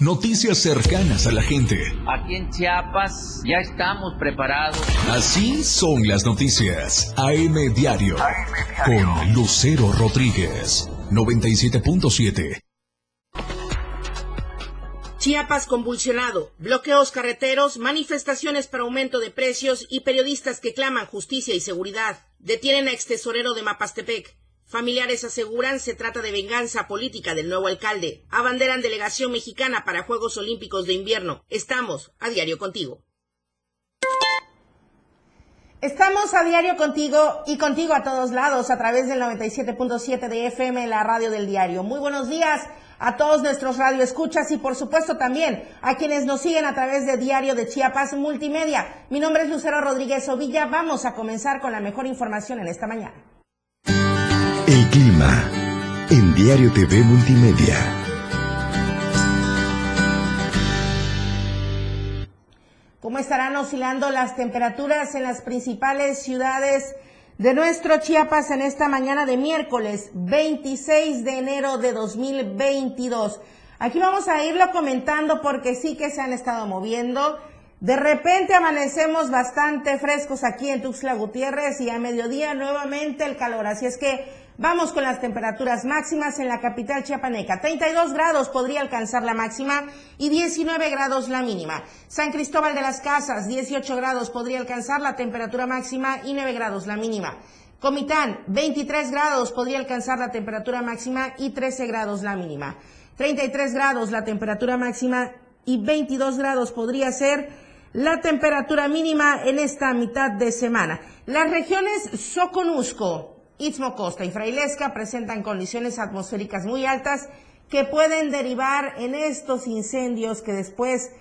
Noticias cercanas a la gente. Aquí en Chiapas ya estamos preparados. Así son las noticias. AM Diario. Con Lucero Rodríguez. 97.7. Chiapas convulsionado, bloqueos carreteros, manifestaciones para aumento de precios y periodistas que claman justicia y seguridad. Detienen a ex tesorero de Mapastepec. Familiares aseguran se trata de venganza política del nuevo alcalde. Abanderan delegación mexicana para Juegos Olímpicos de Invierno. Estamos a diario contigo. Estamos a diario contigo y contigo a todos lados a través del 97.7 de FM, la radio del diario. Muy buenos días a todos nuestros radioescuchas y por supuesto también a quienes nos siguen a través de Diario de Chiapas Multimedia. Mi nombre es Lucero Rodríguez Ovilla. Vamos a comenzar con la mejor información en esta mañana. En Diario TV Multimedia. ¿Cómo estarán oscilando las temperaturas en las principales ciudades de nuestro Chiapas en esta mañana de miércoles 26 de enero de 2022? Aquí vamos a irlo comentando porque sí que se han estado moviendo. De repente amanecemos bastante frescos aquí en Tuxtla Gutiérrez y a mediodía nuevamente el calor. Así es que Vamos con las temperaturas máximas en la capital chiapaneca. 32 grados podría alcanzar la máxima y 19 grados la mínima. San Cristóbal de las Casas, 18 grados podría alcanzar la temperatura máxima y 9 grados la mínima. Comitán, 23 grados podría alcanzar la temperatura máxima y 13 grados la mínima. 33 grados la temperatura máxima y 22 grados podría ser la temperatura mínima en esta mitad de semana. Las regiones Soconusco, Istmo Costa y Frailesca presentan condiciones atmosféricas muy altas que pueden derivar en estos incendios que después,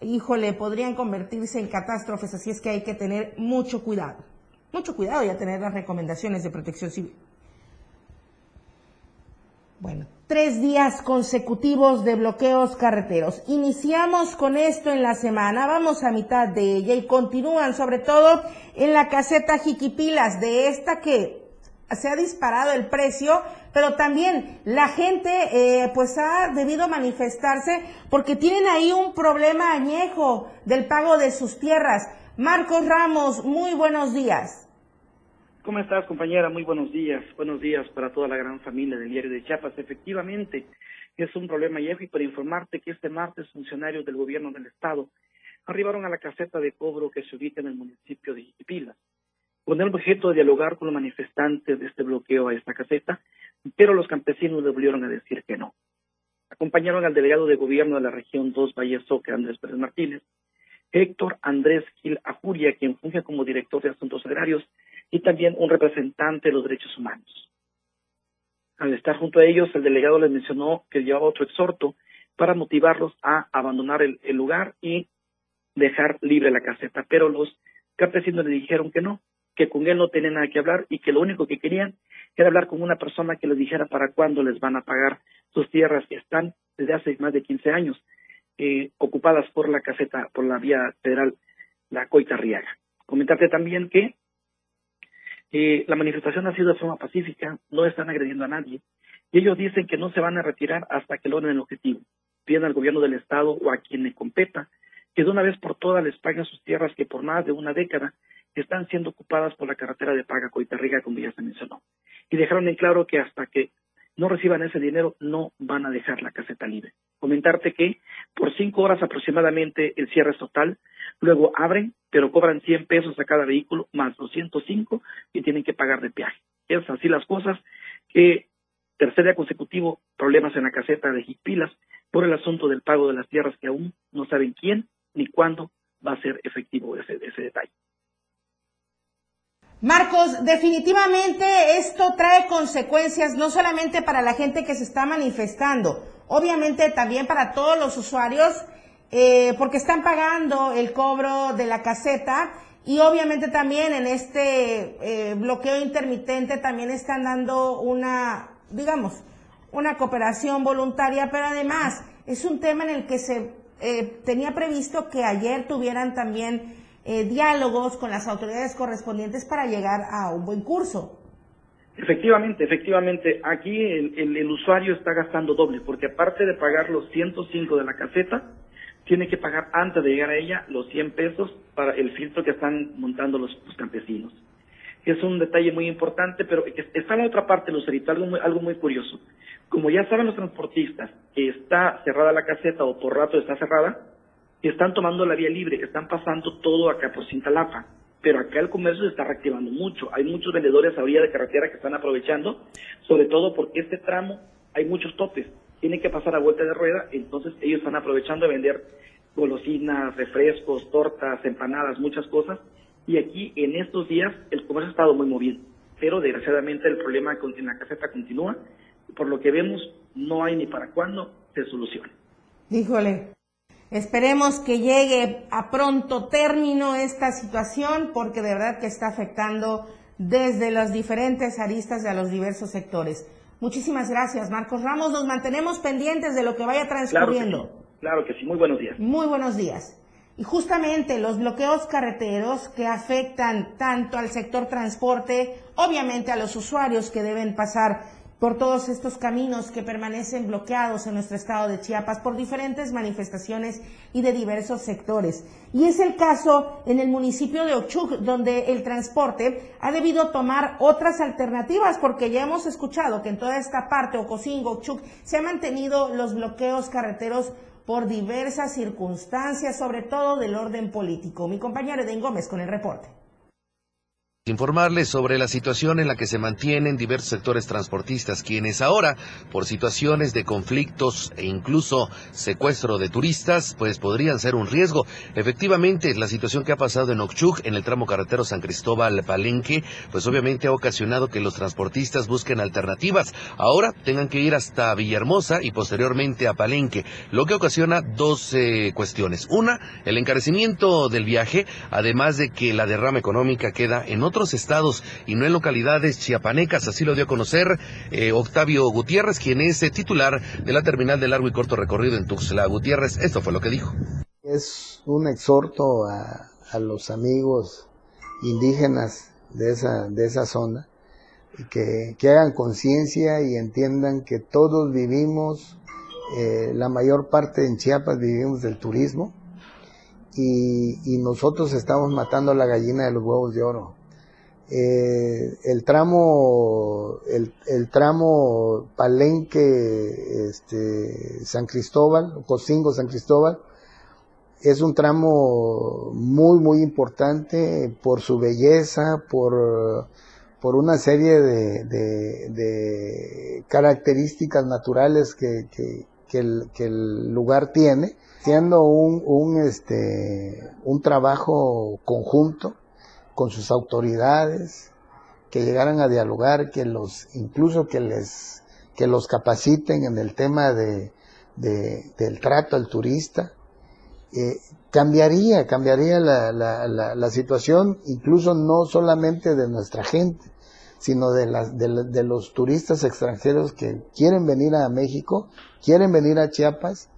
híjole, podrían convertirse en catástrofes, así es que hay que tener mucho cuidado. Mucho cuidado y a tener las recomendaciones de protección civil. Bueno, tres días consecutivos de bloqueos carreteros. Iniciamos con esto en la semana, vamos a mitad de ella y continúan sobre todo en la caseta Jiquipilas, de esta que se ha disparado el precio, pero también la gente eh, pues ha debido manifestarse porque tienen ahí un problema añejo del pago de sus tierras. Marcos Ramos, muy buenos días. ¿Cómo estás, compañera? Muy buenos días. Buenos días para toda la gran familia del diario de Chiapas. Efectivamente, es un problema añejo y para informarte que este martes funcionarios del gobierno del estado arribaron a la caseta de cobro que se ubica en el municipio de Iquipila con el objeto de dialogar con los manifestantes de este bloqueo a esta caseta, pero los campesinos le volvieron a decir que no. Acompañaron al delegado de gobierno de la región 2 Valle Soque, Andrés Pérez Martínez, Héctor Andrés Gil Ajuria, quien funge como director de Asuntos Agrarios, y también un representante de los derechos humanos. Al estar junto a ellos, el delegado les mencionó que llevaba otro exhorto para motivarlos a abandonar el lugar y dejar libre la caseta, pero los campesinos le dijeron que no, que con él no tenían nada que hablar y que lo único que querían era hablar con una persona que les dijera para cuándo les van a pagar sus tierras que están desde hace más de 15 años eh, ocupadas por la caseta, por la vía federal, la Coita Riaga. Comentarte también que eh, la manifestación ha sido de forma pacífica, no están agrediendo a nadie, y ellos dicen que no se van a retirar hasta que logren el objetivo. Piden al gobierno del Estado o a quien le competa que de una vez por todas les paguen sus tierras que por más de una década están siendo ocupadas por la carretera de Paga Coitarriga, como ya se mencionó. Y dejaron en claro que hasta que no reciban ese dinero no van a dejar la caseta libre. Comentarte que por cinco horas aproximadamente el cierre es total, luego abren, pero cobran 100 pesos a cada vehículo más 205 y tienen que pagar de peaje. Es así las cosas que tercer día consecutivo problemas en la caseta de Jipilas por el asunto del pago de las tierras que aún no saben quién ni cuándo va a ser efectivo ese detalle. Marcos, definitivamente esto trae consecuencias no solamente para la gente que se está manifestando, obviamente también para todos los usuarios, eh, porque están pagando el cobro de la caseta y obviamente también en este eh, bloqueo intermitente también están dando una, digamos, una cooperación voluntaria, pero además es un tema en el que se eh, tenía previsto que ayer tuvieran también eh, diálogos con las autoridades correspondientes para llegar a un buen curso. Efectivamente, efectivamente, aquí el, el, usuario está gastando doble, porque aparte de pagar los 105 de la caseta, tiene que pagar antes de llegar a ella los 100 pesos para el filtro que están montando los, campesinos. Es un detalle muy importante, pero está en la otra parte, Lucerito, algo muy, algo muy curioso. Como ya saben los transportistas que está cerrada la caseta o por rato está cerrada, están tomando la vía libre, están pasando todo acá por Cintalapa pero acá el comercio se está reactivando mucho. Hay muchos vendedores a orilla de carretera que están aprovechando, sobre todo porque este tramo hay muchos topes, tienen que pasar a vuelta de rueda, entonces ellos están aprovechando de vender golosinas, refrescos, tortas, empanadas, muchas cosas. Y aquí en estos días el comercio ha estado muy movido, pero desgraciadamente el problema en la caseta continúa. Por lo que vemos, no hay ni para cuándo se solucione. Híjole, Esperemos que llegue a pronto término esta situación porque de verdad que está afectando desde las diferentes aristas de a los diversos sectores. Muchísimas gracias, Marcos Ramos. Nos mantenemos pendientes de lo que vaya transcurriendo. Claro que sí, muy buenos días. Muy buenos días. Y justamente los bloqueos carreteros que afectan tanto al sector transporte, obviamente a los usuarios que deben pasar por todos estos caminos que permanecen bloqueados en nuestro estado de Chiapas por diferentes manifestaciones y de diversos sectores. Y es el caso en el municipio de Ochuc, donde el transporte ha debido tomar otras alternativas, porque ya hemos escuchado que en toda esta parte, Ocosingo, Ochuc, se han mantenido los bloqueos carreteros por diversas circunstancias, sobre todo del orden político. Mi compañero Eden Gómez con el reporte informarles sobre la situación en la que se mantienen diversos sectores transportistas, quienes ahora, por situaciones de conflictos e incluso secuestro de turistas, pues podrían ser un riesgo. Efectivamente, la situación que ha pasado en Ochuc, en el tramo carretero San Cristóbal Palenque, pues obviamente ha ocasionado que los transportistas busquen alternativas. Ahora tengan que ir hasta Villahermosa y posteriormente a Palenque, lo que ocasiona dos cuestiones. Una, el encarecimiento del viaje, además de que la derrama económica queda en otro otros estados y no en localidades chiapanecas. Así lo dio a conocer eh, Octavio Gutiérrez, quien es eh, titular de la terminal de largo y corto recorrido en Tuxtla Gutiérrez. Esto fue lo que dijo. Es un exhorto a, los amigos indígenas de esa, de esa zona que, que hagan conciencia y entiendan que todos vivimos, eh, la mayor parte en Chiapas vivimos del turismo y, y, nosotros estamos matando a la gallina de los huevos de oro. Eh, el tramo el, tramo Palenque este, San Cristóbal Cocingo San Cristóbal es un tramo muy muy importante por su belleza por por una serie de, características naturales que, el, que, el, lugar tiene siendo un, un, este, un trabajo conjunto con sus autoridades, que llegaran a dialogar, que los, incluso que les, que los capaciten en el tema de, del trato al turista, eh, cambiaría, cambiaría la, la, la, situación, incluso no solamente de nuestra gente, sino de, de, de los turistas extranjeros que quieren venir a México, quieren venir a Chiapas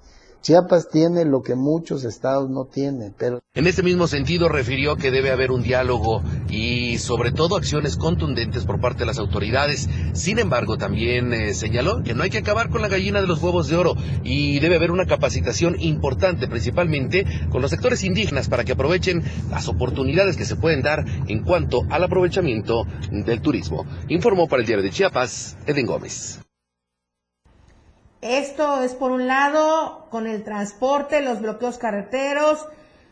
Chiapas tiene lo que muchos estados no tienen, pero... En este mismo sentido refirió que debe haber un diálogo y sobre todo acciones contundentes por parte de las autoridades. Sin embargo, también eh, señaló que no hay que acabar con la gallina de los huevos de oro y debe haber una capacitación importante, principalmente con los sectores indígenas, para que aprovechen las oportunidades que se pueden dar en cuanto al aprovechamiento del turismo. Informó para el diario de Chiapas, Eden Gómez. Esto es por un lado con el transporte, los bloqueos carreteros,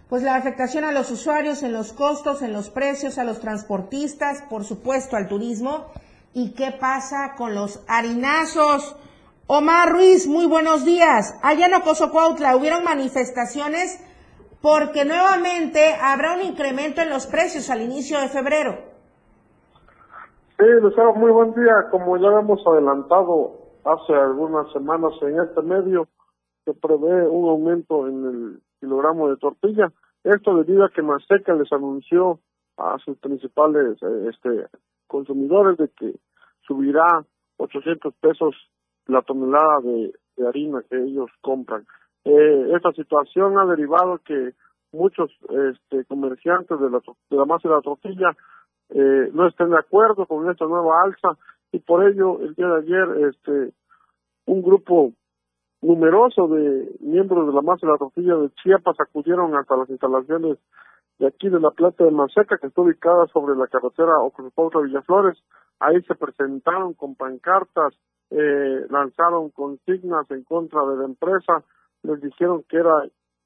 pues la afectación a los usuarios en los costos, en los precios, a los transportistas, por supuesto al turismo. ¿Y qué pasa con los harinazos? Omar Ruiz, muy buenos días. Allá en Ocosocuautla hubieron manifestaciones porque nuevamente habrá un incremento en los precios al inicio de febrero. Sí, Lucero, muy buen día. Como ya hemos adelantado hace algunas semanas en este medio se prevé un aumento en el kilogramo de tortilla. Esto debido a que Maseca les anunció a sus principales eh, este, consumidores de que subirá 800 pesos la tonelada de, harina que ellos compran. Eh, esta situación ha derivado que muchos este, comerciantes de la, de la masa de la tortilla eh, no estén de acuerdo con esta nueva alza y por ello el día de ayer este un grupo numeroso de miembros de la masa de la tortilla de Chiapas acudieron hasta las instalaciones de aquí de la plata de Maseca, que está ubicada sobre la carretera Ocosopautla Villaflores. Ahí se presentaron con pancartas, eh, lanzaron consignas en contra de la empresa, les dijeron que era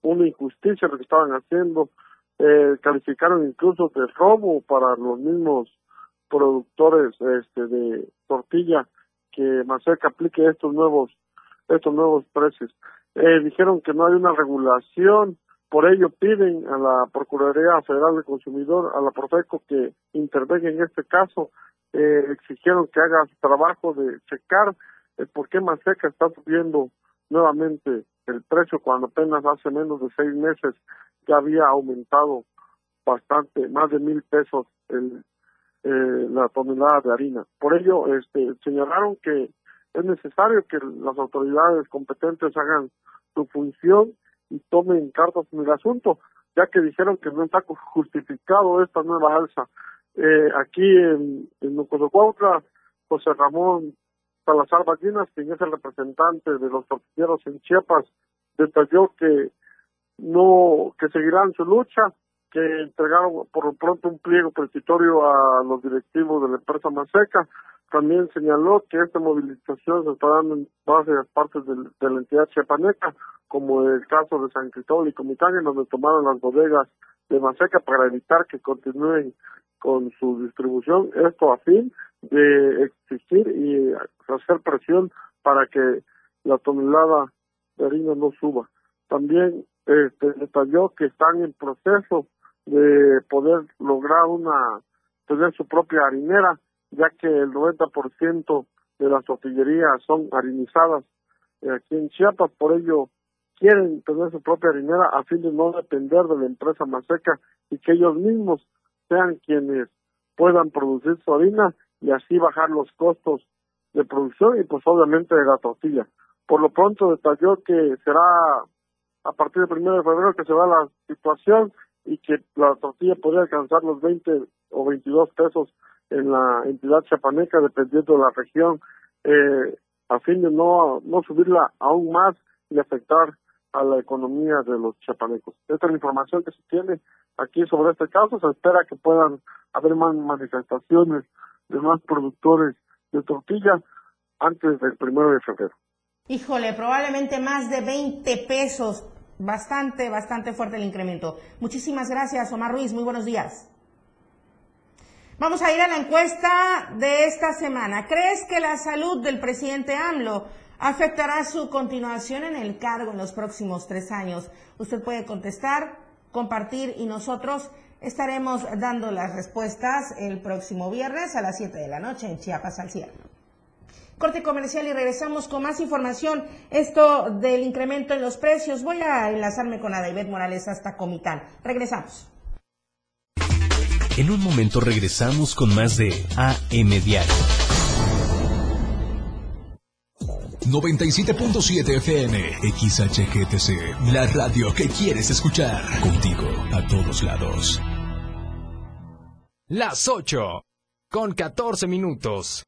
una injusticia lo que estaban haciendo, eh, calificaron incluso de robo para los mismos productores este, de tortilla que Maseca aplique estos nuevos estos nuevos precios. Eh, dijeron que no hay una regulación, por ello piden a la Procuraduría Federal del Consumidor, a la Profeco, que intervenga en este caso. Eh, exigieron que haga su trabajo de checar el por qué Maseca está subiendo nuevamente el precio cuando apenas hace menos de seis meses ya había aumentado bastante, más de mil pesos el, eh, la tonelada de harina. Por ello, este, señalaron que es necesario que las autoridades competentes hagan su función y tomen cartas en el asunto, ya que dijeron que no está justificado esta nueva alza. Eh, aquí en, en José Ramón Salazar Ballinas, quien es el representante de los tortilleros en Chiapas, detalló que no, que seguirán su lucha, que entregaron por lo pronto un pliego petitorio a los directivos de la empresa Maseca. También señaló que esta movilización se está dando en varias partes de, la entidad chiapaneca, como el caso de San Cristóbal y Comitán, en donde tomaron las bodegas de Maseca para evitar que continúen con su distribución. Esto a fin de exigir y hacer presión para que la tonelada de harina no suba. También este, detalló que están en proceso de poder lograr una tener su propia harinera, ya que el 90% de las tortillerías son harinizadas aquí en Chiapas, por ello quieren tener su propia harinera a fin de no depender de la empresa Maseca y que ellos mismos sean quienes puedan producir su harina y así bajar los costos de producción y pues obviamente de la tortilla. Por lo pronto detalló que será a partir del primero de febrero que se va la situación y que la tortilla podría alcanzar los 20 o 22 pesos en la entidad chapaneca dependiendo de la región eh, a fin de no, no subirla aún más y afectar a la economía de los chapanecos. Esta es la información que se tiene aquí sobre este caso. Se espera que puedan haber más manifestaciones de más productores de tortilla antes del primero de febrero. Híjole, probablemente más de 20 pesos. Bastante, bastante fuerte el incremento. Muchísimas gracias, Omar Ruiz. Muy buenos días. Vamos a ir a la encuesta de esta semana. ¿Crees que la salud del presidente AMLO afectará su continuación en el cargo en los próximos tres años? Usted puede contestar, compartir y nosotros estaremos dando las respuestas el próximo viernes a las 7 de la noche en Chiapas al Cielo. Corte comercial y regresamos con más información. Esto del incremento en los precios. Voy a enlazarme con David Morales hasta Comitán. Regresamos. En un momento regresamos con más de AM Diario. 97.7 FM, XHGTC, la radio que quieres escuchar. Contigo, a todos lados. Las 8, con 14 minutos.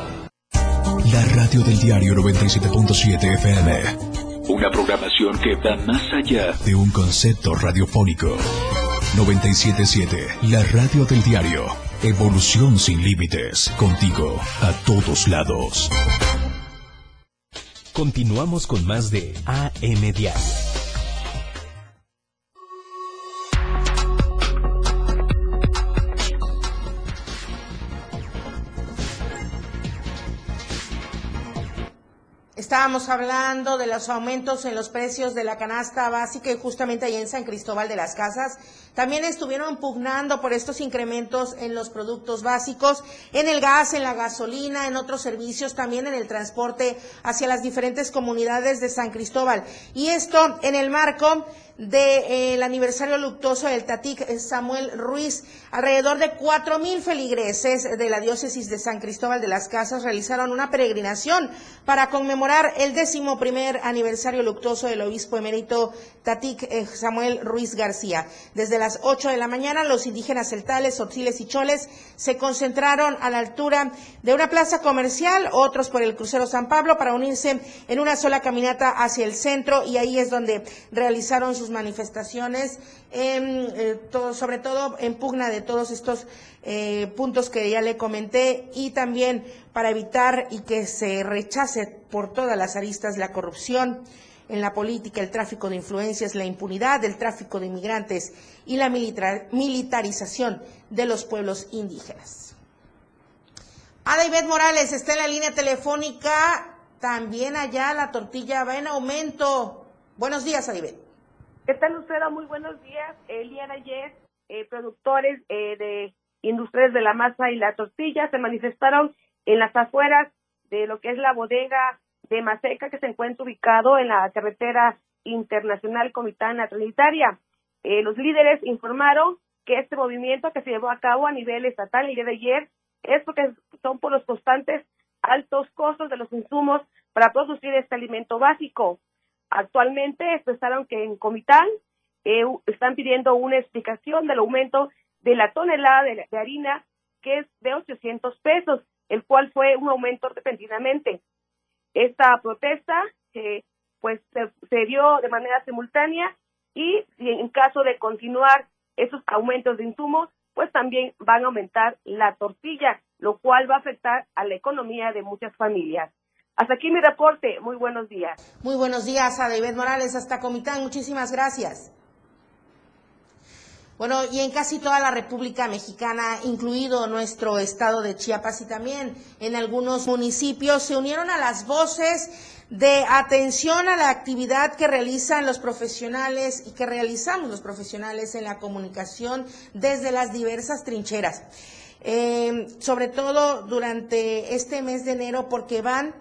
La radio del diario 97.7 FM. Una programación que va más allá de un concepto radiofónico. 977, la radio del diario. Evolución sin límites. Contigo a todos lados. Continuamos con más de AM Diario. Estábamos hablando de los aumentos en los precios de la canasta básica y justamente ahí en San Cristóbal de las Casas también estuvieron pugnando por estos incrementos en los productos básicos, en el gas, en la gasolina, en otros servicios, también en el transporte hacia las diferentes comunidades de San Cristóbal. Y esto en el marco del eh, aniversario luctuoso del Tatic Samuel Ruiz. Alrededor de cuatro mil feligreses de la diócesis de San Cristóbal de las Casas realizaron una peregrinación para conmemorar el décimo primer aniversario luctuoso del obispo emérito Tatic eh, Samuel Ruiz García. Desde las ocho de la mañana, los indígenas celtales, otziles y choles se concentraron a la altura de una plaza comercial, otros por el crucero San Pablo, para unirse en una sola caminata hacia el centro y ahí es donde realizaron sus manifestaciones, eh, sobre todo en pugna de todos estos eh, puntos que ya le comenté y también para evitar y que se rechace por todas las aristas la corrupción en la política, el tráfico de influencias, la impunidad, el tráfico de inmigrantes y la militarización de los pueblos indígenas. Ada Morales está en la línea telefónica. También allá la tortilla va en aumento. Buenos días, Adibet. ¿Qué tal, Lucera? Muy buenos días. El día de ayer, eh, productores eh, de industrias de la masa y la tortilla se manifestaron en las afueras de lo que es la bodega de Maseca, que se encuentra ubicado en la carretera internacional Comitana Trinitaria. Eh, los líderes informaron que este movimiento que se llevó a cabo a nivel estatal el día de ayer es porque son por los constantes altos costos de los insumos para producir este alimento básico. Actualmente expresaron que en Comitán eh, están pidiendo una explicación del aumento de la tonelada de, harina que es de 800 pesos, el cual fue un aumento repentinamente. Esta protesta eh, pues se, dio de manera simultánea y en caso de continuar esos aumentos de insumos, pues también van a aumentar la tortilla, lo cual va a afectar a la economía de muchas familias. Hasta aquí mi reporte. Muy buenos días. Muy buenos días a David Morales hasta Comitán. Muchísimas gracias. Bueno, y en casi toda la República Mexicana, incluido nuestro estado de Chiapas y también en algunos municipios, se unieron a las voces de atención a la actividad que realizan los profesionales y que realizamos los profesionales en la comunicación desde las diversas trincheras. Eh, sobre todo durante este mes de enero, porque van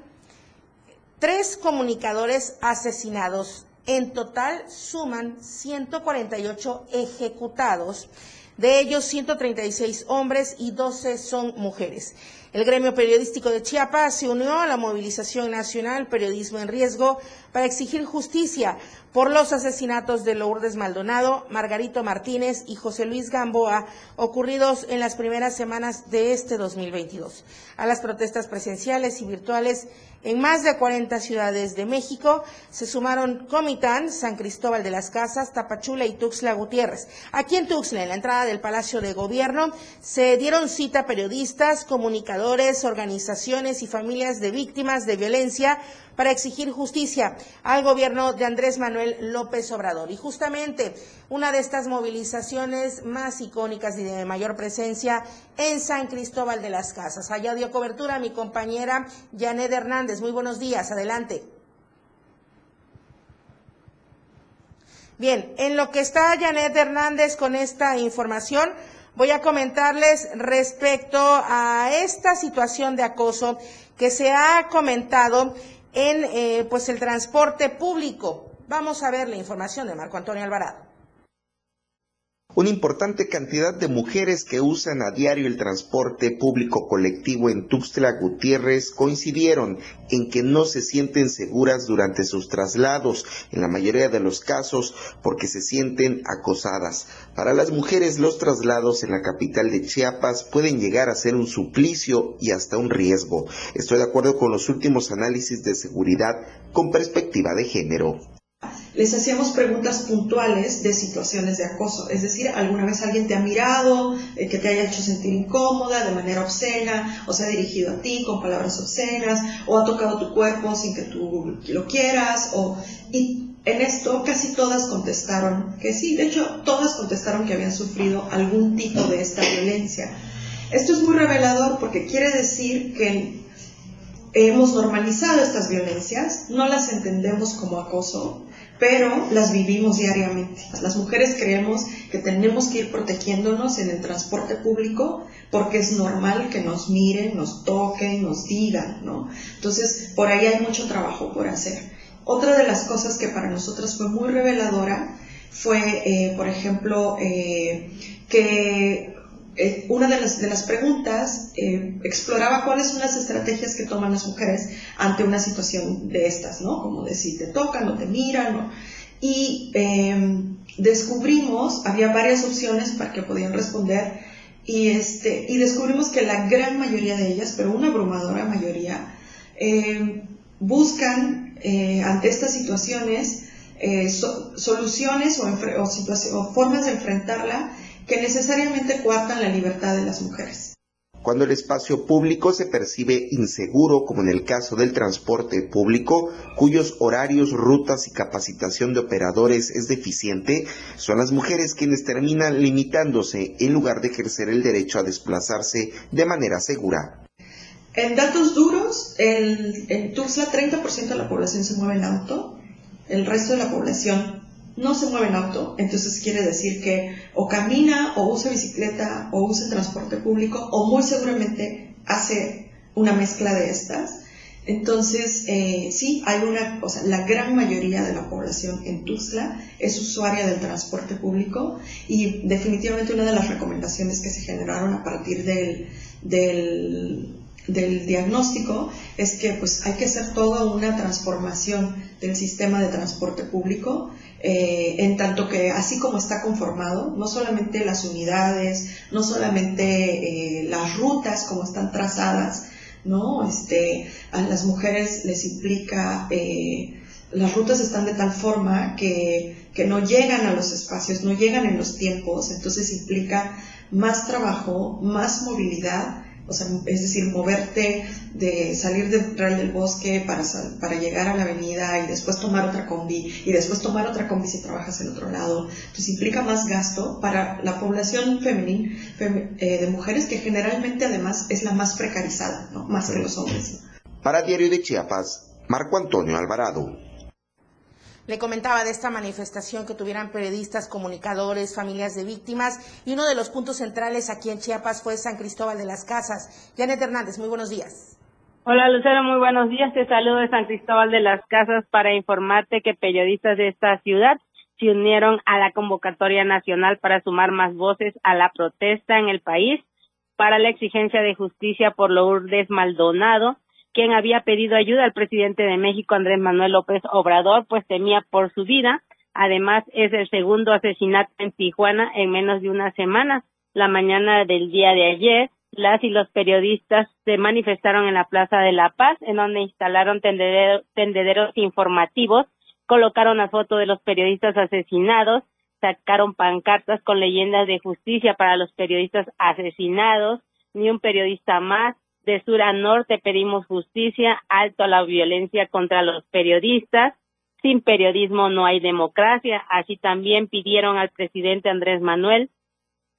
tres comunicadores asesinados. En total suman 148 ejecutados, de ellos 136 hombres y 12 son mujeres. El gremio periodístico de Chiapas se unió a la movilización nacional Periodismo en Riesgo para exigir justicia por los asesinatos de Lourdes Maldonado, Margarito Martínez y José Luis Gamboa ocurridos en las primeras semanas de este 2022. A las protestas presenciales y virtuales en más de 40 ciudades de México se sumaron Comitán, San Cristóbal de las Casas, Tapachula y Tuxtla Gutiérrez. Aquí en Tuxtla, en la entrada del Palacio de Gobierno, se dieron cita periodistas, comunicadores, organizaciones y familias de víctimas de violencia para exigir justicia al gobierno de Andrés Manuel López Obrador. Y justamente una de estas movilizaciones más icónicas y de mayor presencia en San Cristóbal de las Casas. Allá dio cobertura mi compañera Janet Hernández. Muy buenos días, adelante. Bien, en lo que está Janet Hernández con esta información, voy a comentarles respecto a esta situación de acoso que se ha comentado en eh, pues el transporte público. Vamos a ver la información de Marco Antonio Alvarado. Una importante cantidad de mujeres que usan a diario el transporte público colectivo en Tuxtla Gutiérrez coincidieron en que no se sienten seguras durante sus traslados, en la mayoría de los casos porque se sienten acosadas. Para las mujeres los traslados en la capital de Chiapas pueden llegar a ser un suplicio y hasta un riesgo. Estoy de acuerdo con los últimos análisis de seguridad con perspectiva de género les hacíamos preguntas puntuales de situaciones de acoso. Es decir, alguna vez alguien te ha mirado, eh, que te haya hecho sentir incómoda de manera obscena, o se ha dirigido a ti con palabras obscenas, o ha tocado tu cuerpo sin que tú lo quieras, o... Y en esto casi todas contestaron que sí, de hecho todas contestaron que habían sufrido algún tipo de esta violencia. Esto es muy revelador porque quiere decir que hemos normalizado estas violencias, no las entendemos como acoso, pero las vivimos diariamente. Las mujeres creemos que tenemos que ir protegiéndonos en el transporte público porque es normal que nos miren, nos toquen, nos digan, ¿no? Entonces, por ahí hay mucho trabajo por hacer. Otra de las cosas que para nosotras fue muy reveladora fue, eh, por ejemplo, eh, que eh, una de las, de las preguntas eh, exploraba cuáles son las estrategias que toman las mujeres ante una situación de estas, ¿no? Como de si te tocan o te miran, Y em, descubrimos, había varias opciones para que podían responder, y, este, y descubrimos que la gran mayoría de ellas, pero una abrumadora mayoría, em, buscan eh, ante estas situaciones soluciones o, o formas de enfrentarla que necesariamente coartan la libertad de las mujeres. Cuando el espacio público se percibe inseguro, como en el caso del transporte público, cuyos horarios, rutas y capacitación de operadores es deficiente, son las mujeres quienes terminan limitándose en lugar de ejercer el derecho a desplazarse de manera segura. En datos duros, en Tuxtla 30% de la población se mueve en auto, el resto de la población no se mueve en auto, entonces quiere decir que o camina o usa bicicleta o usa transporte público o muy seguramente hace una mezcla de estas. Entonces, eh, sí, hay una, o sea, la gran mayoría de la población en Tuxtla es usuaria del transporte público y definitivamente una de las recomendaciones que se generaron a partir del, del del diagnóstico es que pues hay que hacer toda una transformación del sistema de transporte público eh, en tanto que así como está conformado, no solamente las unidades, no solamente eh, las rutas como están trazadas, ¿no? Este, a las mujeres les implica, eh, las rutas están de tal forma que, que no llegan a los espacios, no llegan en los tiempos, entonces implica más trabajo, más movilidad, o sea, es decir, moverte de salir del Real del Bosque para, para llegar a la avenida y después tomar otra combi y después tomar otra combi si trabajas en otro lado. Entonces implica más gasto para la población femenina eh, de mujeres que generalmente además es la más precarizada, ¿no? más que los hombres. Para Diario de Chiapas, Marco Antonio Alvarado. Le comentaba de esta manifestación que tuvieran periodistas, comunicadores, familias de víctimas y uno de los puntos centrales aquí en Chiapas fue San Cristóbal de las Casas. Janet Hernández, muy buenos días. Hola Lucero, muy buenos días. Te saludo de San Cristóbal de las Casas para informarte que periodistas de esta ciudad se unieron a la convocatoria nacional para sumar más voces a la protesta en el país para la exigencia de justicia por Lourdes Maldonado, quien había pedido ayuda al presidente de México, Andrés Manuel López Obrador, pues temía por su vida. Además, es el segundo asesinato en Tijuana en menos de una semana. La mañana del día de ayer, las y los periodistas se manifestaron en la Plaza de la Paz, en donde instalaron tendederos informativos, colocaron la foto de los periodistas asesinados, sacaron pancartas con leyendas de justicia para los periodistas asesinados, ni un periodista más, De sur a norte pedimos justicia, alto a la violencia contra los periodistas. Sin periodismo no hay democracia. Así también pidieron al presidente Andrés Manuel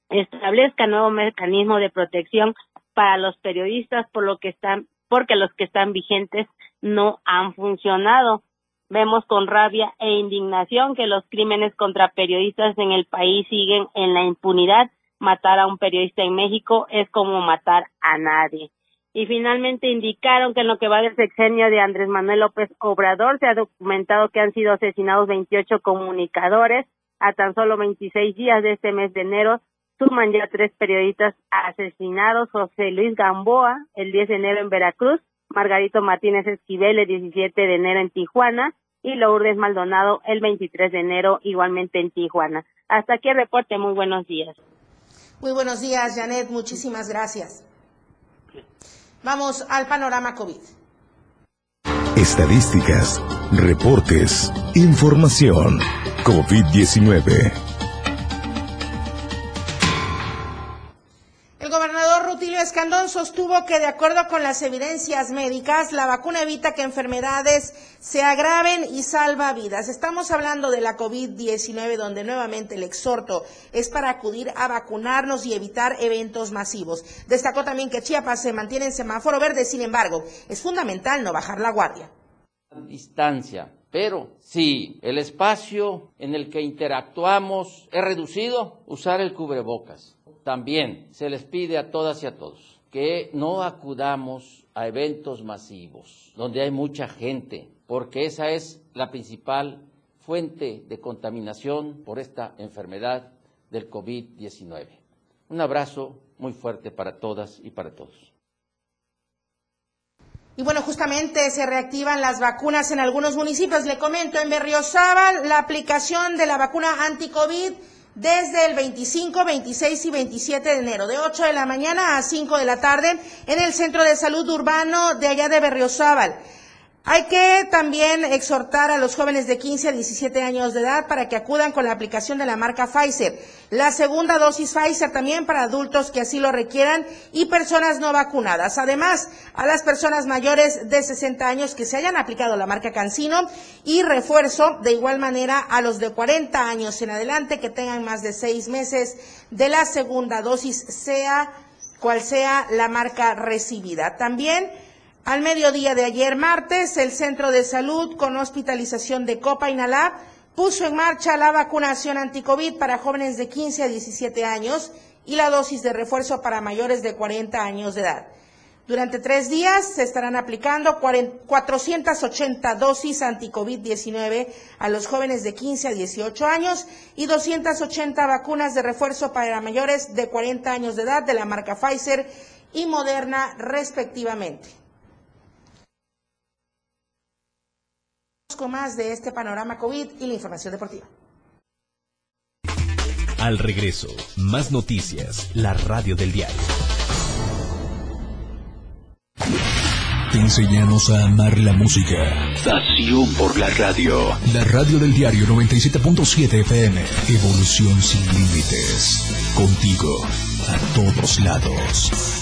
establezca nuevo mecanismo de protección para los periodistas por lo que están porque los que están vigentes no han funcionado. Vemos con rabia e indignación que los crímenes contra periodistas en el país siguen en la impunidad. Matar a un periodista en México es como matar a nadie. Y finalmente indicaron que en lo que va del sexenio de Andrés Manuel López Obrador se ha documentado que han sido asesinados 28 comunicadores a tan solo 26 días de este mes de enero suman ya tres periodistas asesinados, José Luis Gamboa el 10 de enero en Veracruz, Margarito Martínez Esquivel el 17 de enero en Tijuana y Lourdes Maldonado el 23 de enero igualmente en Tijuana. Hasta aquí el reporte, muy buenos días. Muy buenos días, Janet, muchísimas gracias. Vamos al panorama COVID. Estadísticas, reportes, información. COVID-19. Escandón sostuvo que de acuerdo con las evidencias médicas, la vacuna evita que enfermedades se agraven y salva vidas. Estamos hablando de la COVID-19, donde nuevamente el exhorto es para acudir a vacunarnos y evitar eventos masivos. Destacó también que Chiapas se mantiene en semáforo verde, sin embargo, es fundamental no bajar la guardia. Distancia. Pero si el espacio en el que interactuamos es reducido, usar el cubrebocas también se les pide a todas y a todos que no acudamos a eventos masivos donde hay mucha gente, porque esa es la principal fuente de contaminación por esta enfermedad del COVID-19. Un abrazo muy fuerte para todas y para todos. Y bueno, justamente se reactivan las vacunas en algunos municipios. Le comento, en Berriozábal, la aplicación de la vacuna anti-COVID desde el 25, 26 y 27 de enero, de 8 de la mañana a 5 de la tarde, en el Centro de Salud Urbano de allá de Berriozábal. Hay que también exhortar a los jóvenes de 15 a 17 años de edad para que acudan con la aplicación de la marca Pfizer. La segunda dosis Pfizer también para adultos que así lo requieran y personas no vacunadas. Además, a las personas mayores de 60 años que se hayan aplicado la marca Cancino y refuerzo de igual manera a los de 40 años en adelante que tengan más de seis meses de la segunda dosis, sea cual sea la marca recibida. También al mediodía de ayer martes, el Centro de Salud con hospitalización de Copa Inalab puso en marcha la vacunación anticovid para jóvenes de 15 a 17 años y la dosis de refuerzo para mayores de 40 años de edad. Durante tres días se estarán aplicando 480 dosis anticovid-19 a los jóvenes de 15 a 18 años y 280 vacunas de refuerzo para mayores de 40 años de edad de la marca Pfizer y Moderna respectivamente. Con más de este panorama COVID y la información deportiva. Al regreso, más noticias, la radio del diario. Te enseñamos a amar la música. Pasión por la radio. La radio del diario 97.7 FM. Evolución sin límites. Contigo, a todos lados.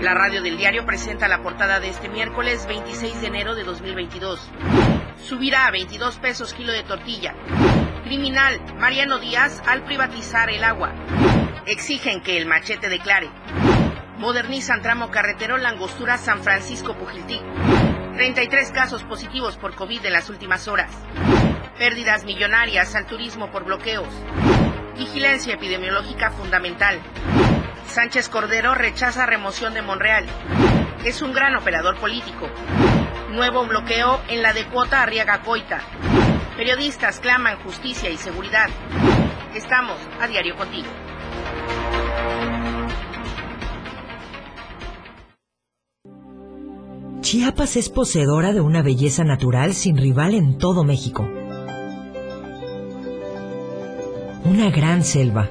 La radio del diario presenta la portada de este miércoles 26 de enero de 2022. Subirá a 22 pesos kilo de tortilla. Criminal Mariano Díaz al privatizar el agua. Exigen que el machete declare. Modernizan tramo carretero Langostura San Francisco Pujiltí. 33 casos positivos por COVID en las últimas horas. Pérdidas millonarias al turismo por bloqueos. Vigilancia epidemiológica fundamental. Sánchez Cordero rechaza remoción de Monreal. Es un gran operador político. Nuevo bloqueo en la de cuota Arriaga Coita. Periodistas claman justicia y seguridad. Estamos a diario contigo. Chiapas es poseedora de una belleza natural sin rival en todo México. Una gran selva,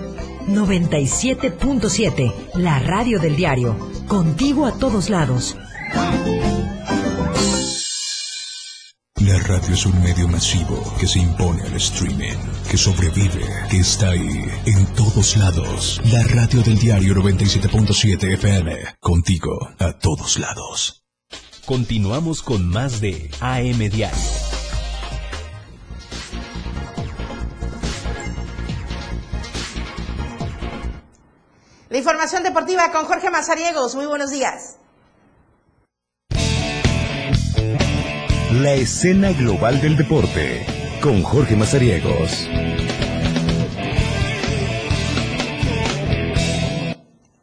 97.7, la radio del diario. Contigo a todos lados. La radio es un medio masivo que se impone al streaming, que sobrevive, que está ahí, en todos lados. La radio del diario 97.7 FM. Contigo a todos lados. Continuamos con más de AM Diario. Información deportiva con Jorge Mazariegos. Muy buenos días. La escena global del deporte con Jorge Mazariegos.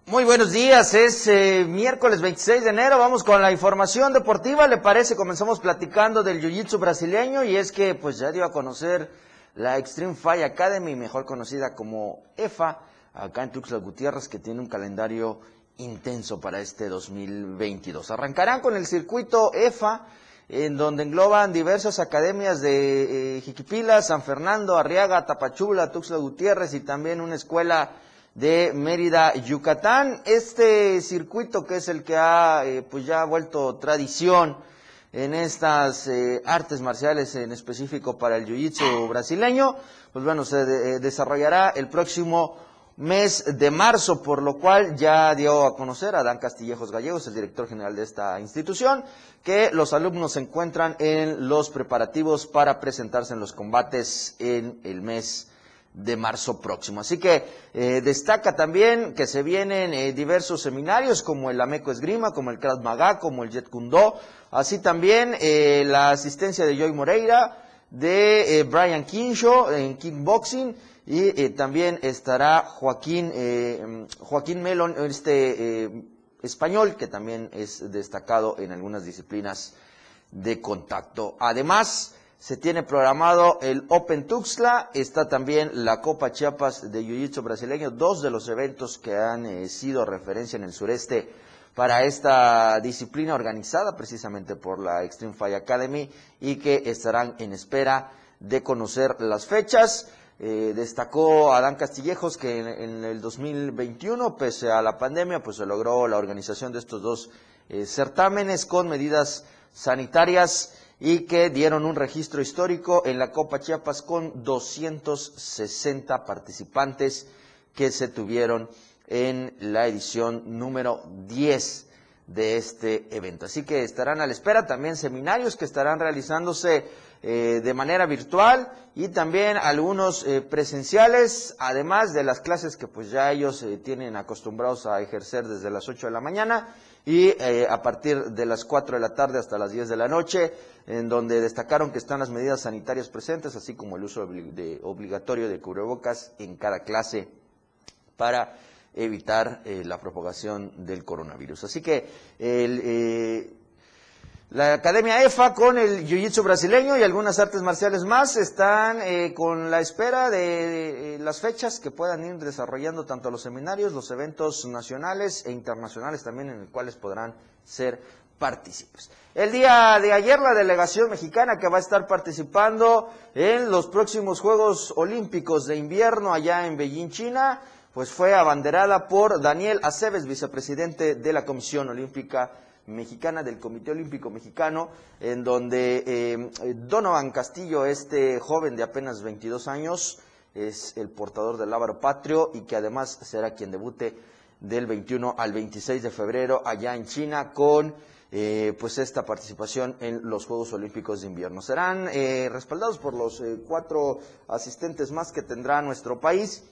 Muy buenos días, es eh, miércoles 26 de enero, vamos con la información deportiva, ¿le parece? Comenzamos platicando del Jiu-Jitsu brasileño y es que pues ya dio a conocer la Extreme Fight Academy, mejor conocida como EFA, acá en Tuxtla Gutiérrez, que tiene un calendario intenso para este 2022. Arrancarán con el circuito EFA, en donde engloban diversas academias de eh, Jiquipila, San Fernando, Arriaga, Tapachula, Tuxtla Gutiérrez y también una escuela de Mérida, Yucatán. Este circuito que es el que ha eh, pues ya vuelto tradición en estas eh, artes marciales, en específico para el jiu-jitsu brasileño, pues bueno, se desarrollará el próximo mes de marzo, por lo cual ya dio a conocer a Dan Castillejos Gallegos, el director general de esta institución, que los alumnos se encuentran en los preparativos para presentarse en los combates en el mes de marzo próximo. Así que eh, destaca también que se vienen eh, diversos seminarios como el Ameco Esgrima, como el Krav Maga, como el Jet Kundo, así también eh, la asistencia de Joy Moreira, de Brian Kinshaw en kickboxing, y eh, también estará Joaquín, eh, Joaquín Melón, este eh, español, que también es destacado en algunas disciplinas de contacto. Además, se tiene programado el Open Tuxtla, está también la Copa Chiapas de Jiu-Jitsu brasileño, dos de los eventos que han sido referencia en el sureste para esta disciplina organizada precisamente por la Extreme Fire Academy y que estarán en espera de conocer las fechas. Eh, destacó Adán Castillejos que en, el 2021, pese a la pandemia, pues se logró la organización de estos dos eh, certámenes con medidas sanitarias y que dieron un registro histórico en la Copa Chiapas con 260 participantes que se tuvieron en la edición número 10 de este evento. Así que estarán a la espera también seminarios que estarán realizándose eh, de manera virtual y también algunos eh, presenciales, además de las clases que pues ya ellos eh, tienen acostumbrados a ejercer desde las 8 de la mañana y a partir de las 4 de la tarde hasta las 10 de la noche, en donde destacaron que están las medidas sanitarias presentes, así como el uso de, obligatorio de cubrebocas en cada clase para evitar la propagación del coronavirus. Así que el, la Academia EFA con el Jiu-Jitsu brasileño y algunas artes marciales más están eh, con la espera de, eh, las fechas que puedan ir desarrollando tanto los seminarios, los eventos nacionales e internacionales también en los cuales podrán ser partícipes. El día de ayer la delegación mexicana que va a estar participando en los próximos Juegos Olímpicos de Invierno allá en Beijing, China, pues fue abanderada por Daniel Aceves, vicepresidente de la Comisión Olímpica Mexicana del Comité Olímpico Mexicano, en donde eh, Donovan Castillo, este joven de apenas 22 años, es el portador del lábaro patrio y que además será quien debute del 21 al 26 de febrero allá en China con eh, pues esta participación en los Juegos Olímpicos de Invierno. Serán eh, respaldados por los eh, cuatro asistentes más que tendrá nuestro país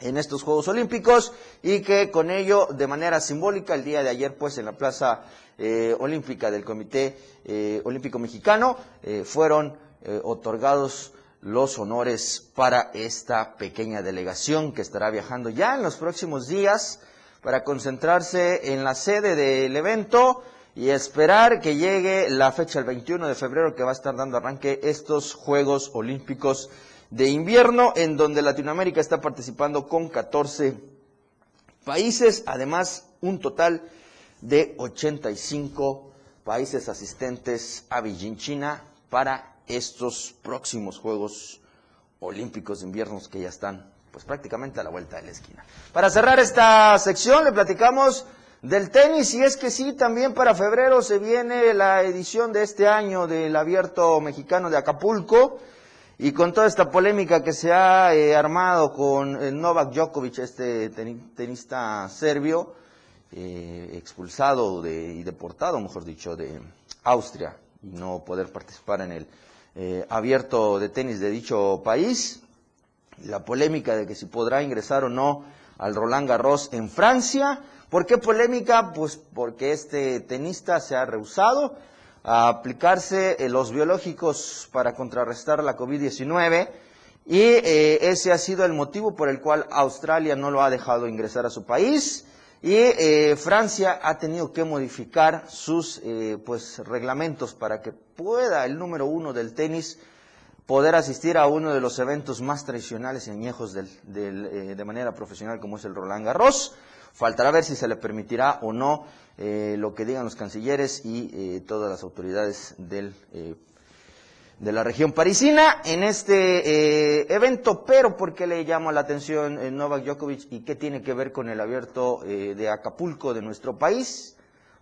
en estos Juegos Olímpicos y que con ello, de manera simbólica, el día de ayer, pues en la Plaza Olímpica del Comité Olímpico Mexicano, fueron otorgados los honores para esta pequeña delegación que estará viajando ya en los próximos días para concentrarse en la sede del evento y esperar que llegue la fecha el 21 de febrero que va a estar dando arranque estos Juegos Olímpicos de invierno en donde Latinoamérica está participando con 14 países, además un total de 85 países asistentes a Beijing, China, para estos próximos Juegos Olímpicos de invierno que ya están pues prácticamente a la vuelta de la esquina. Para cerrar esta sección le platicamos del tenis, y es que sí, también para febrero se viene la edición de este año del Abierto Mexicano de Acapulco, y con toda esta polémica que se ha eh, armado con el Novak Djokovic, este tenista serbio, eh, expulsado de, y deportado, mejor dicho, de Austria, y no poder participar en el eh, abierto de tenis de dicho país, la polémica de que si podrá ingresar o no al Roland Garros en Francia, ¿Por qué polémica? Pues porque este tenista se ha rehusado a aplicarse eh, los biológicos para contrarrestar la COVID-19 y eh, ese ha sido el motivo por el cual Australia no lo ha dejado ingresar a su país y eh, Francia ha tenido que modificar sus pues reglamentos para que pueda el número uno del tenis poder asistir a uno de los eventos más tradicionales y añejos de manera profesional como es el Roland Garros. Faltará ver si se le permitirá o no eh, lo que digan los cancilleres y eh, todas las autoridades del, eh, de la región parisina en este evento, pero ¿por qué le llama la atención Novak Djokovic y qué tiene que ver con el abierto de Acapulco de nuestro país?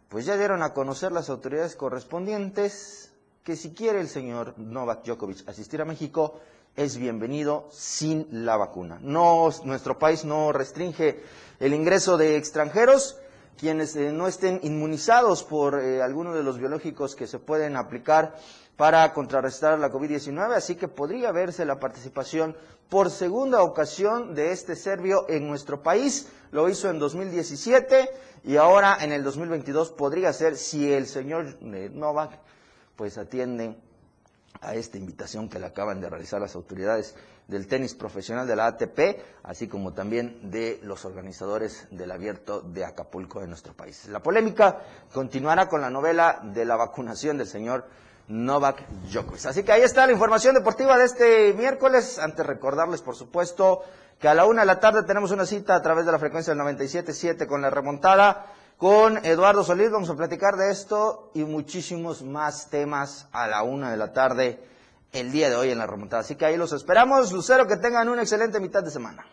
Pues ya dieron a conocer las autoridades correspondientes que si quiere el señor Novak Djokovic asistir a México, es bienvenido sin la vacuna. No, nuestro país no restringe el ingreso de extranjeros, quienes eh, no estén inmunizados por eh, alguno de los biológicos que se pueden aplicar para contrarrestar la COVID-19, así que podría verse la participación por segunda ocasión de este serbio en nuestro país. Lo hizo en 2017 y ahora en el 2022 podría ser si el señor eh, Novak pues atiende a esta invitación que le acaban de realizar las autoridades del tenis profesional de la ATP, así como también de los organizadores del abierto de Acapulco de nuestro país. La polémica continuará con la novela de la vacunación del señor Novak Djokovic. Así que ahí está la información deportiva de este miércoles. Antes recordarles, por supuesto, que a la una de la tarde tenemos una cita a través de la frecuencia del 97.7 con la remontada con Eduardo Solís. Vamos a platicar de esto y muchísimos más temas a la una de la tarde el día de hoy en la remontada. Así que ahí los esperamos. Lucero, que tengan una excelente mitad de semana.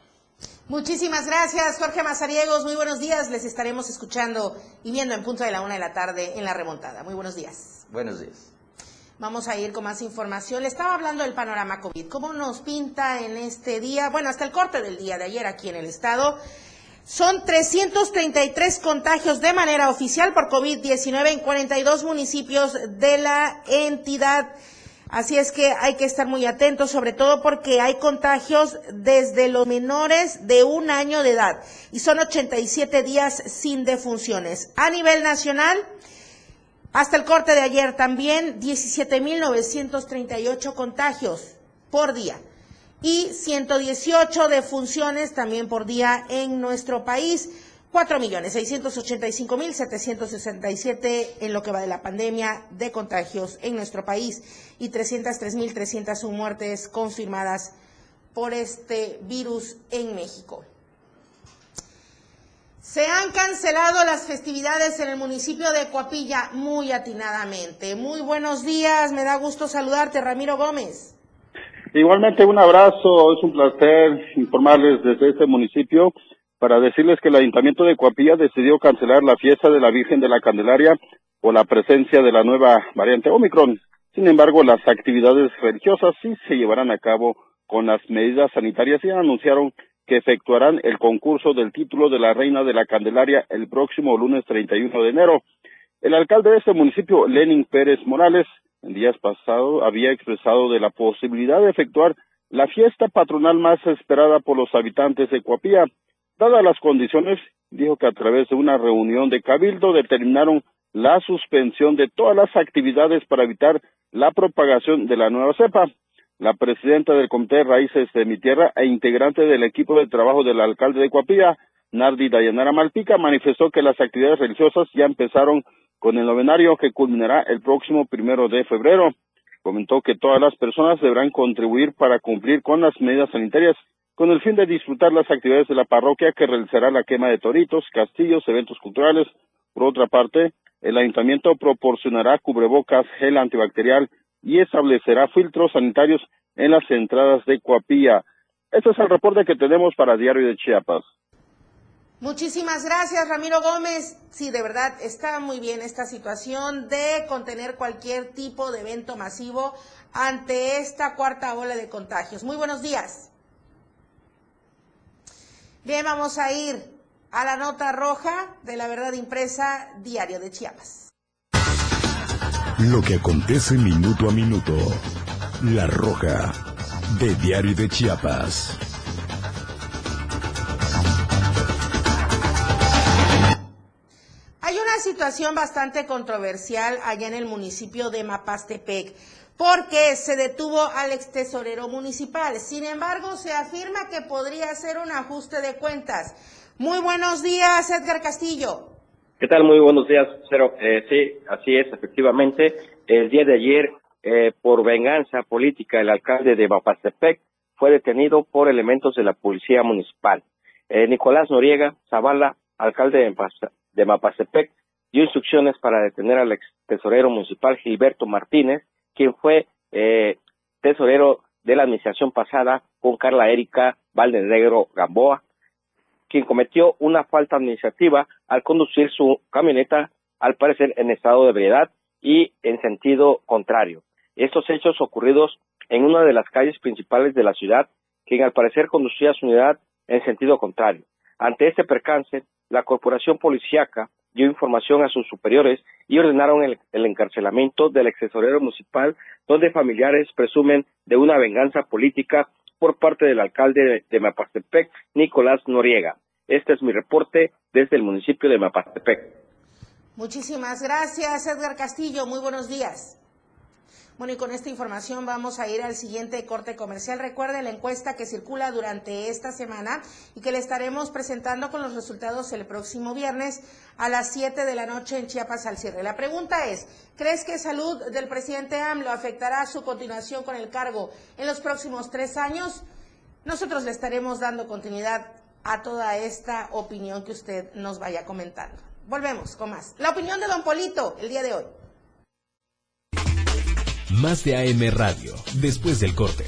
Muchísimas gracias, Jorge Mazariegos. Muy buenos días. Les estaremos escuchando y viendo en punto de la una de la tarde en la remontada. Muy buenos días. Buenos días. Vamos a ir con más información. Le estaba hablando del panorama COVID. ¿Cómo nos pinta en este día? Bueno, hasta el corte del día de ayer aquí en el estado. Son 333 contagios de manera oficial por COVID-19 en 42 municipios de la entidad. Así es que hay que estar muy atentos, sobre todo porque hay contagios desde los menores de un año de edad y son 87 días sin defunciones. A nivel nacional, hasta el corte de ayer también 17.938 contagios por día y 118 defunciones también por día en nuestro país. 4.685.767 en lo que va de la pandemia de contagios en nuestro país y 303.301 muertes confirmadas por este virus en México. Se han cancelado las festividades en el municipio de Coapilla muy atinadamente. Muy buenos días, me da gusto saludarte, Ramiro Gómez. Igualmente un abrazo, es un placer informarles desde este municipio para decirles que el Ayuntamiento de Coapilla decidió cancelar la fiesta de la Virgen de la Candelaria por la presencia de la nueva variante Omicron. Sin embargo, las actividades religiosas sí se llevarán a cabo con las medidas sanitarias y anunciaron que efectuarán el concurso del título de la Reina de la Candelaria el próximo lunes 31 de enero. El alcalde de este municipio, Lenin Pérez Morales, en días pasados había expresado de la posibilidad de efectuar la fiesta patronal más esperada por los habitantes de Coapía. Dadas las condiciones, dijo que a través de una reunión de cabildo determinaron la suspensión de todas las actividades para evitar la propagación de la nueva cepa. La presidenta del Comité de Raíces de mi tierra e integrante del equipo de trabajo del alcalde de Coapilla, Nardi Dayanara Malpica, manifestó que las actividades religiosas ya empezaron con el novenario que culminará el próximo primero de febrero. Comentó que todas las personas deberán contribuir para cumplir con las medidas sanitarias con el fin de disfrutar las actividades de la parroquia que realizará la quema de toritos, castillos, eventos culturales. Por otra parte, el ayuntamiento proporcionará cubrebocas, gel antibacterial y establecerá filtros sanitarios en las entradas de Coapilla. Este es el reporte que tenemos para Diario de Chiapas. Muchísimas gracias, Ramiro Gómez. Sí, de verdad, está muy bien esta situación de contener cualquier tipo de evento masivo ante esta cuarta ola de contagios. Muy buenos días. Bien, vamos a ir a la nota roja de la verdad impresa, Diario de Chiapas. Lo que acontece minuto a minuto. La roja de Diario de Chiapas. Situación bastante controversial allá en el municipio de Mapastepec porque se detuvo al ex tesorero municipal. Sin embargo, se afirma que podría ser un ajuste de cuentas. Muy buenos días, Edgar Castillo. ¿Qué tal? Muy buenos días, Cero. Eh, sí, así es, efectivamente. El día de ayer, eh, por venganza política, el alcalde de Mapastepec fue detenido por elementos de la policía municipal. Eh, Nicolás Noriega Zavala, alcalde de, Mapastepec, dio instrucciones para detener al ex tesorero municipal Gilberto Martínez, quien fue eh, tesorero de la administración pasada con Carla Erika Valdenegro Gamboa, quien cometió una falta administrativa al conducir su camioneta, al parecer en estado de ebriedad y en sentido contrario. Estos hechos ocurridos en una de las calles principales de la ciudad, quien al parecer conducía su unidad en sentido contrario. Ante este percance, la corporación policíaca dio información a sus superiores y ordenaron el, encarcelamiento del excesorero municipal, donde familiares presumen de una venganza política por parte del alcalde de Mapastepec, Nicolás Noriega. Este es mi reporte desde el municipio de Mapastepec. Muchísimas gracias, Edgar Castillo. Muy buenos días. Bueno, y con esta información vamos a ir al siguiente corte comercial. Recuerde la encuesta que circula durante esta semana y que le estaremos presentando con los resultados el próximo viernes a las 7 de la noche en Chiapas al cierre. La pregunta es, ¿crees que salud del presidente AMLO afectará su continuación con el cargo en los próximos tres años? Nosotros le estaremos dando continuidad a toda esta opinión que usted nos vaya comentando. Volvemos con más. La opinión de don Polito el día de hoy. Más de AM Radio, después del corte.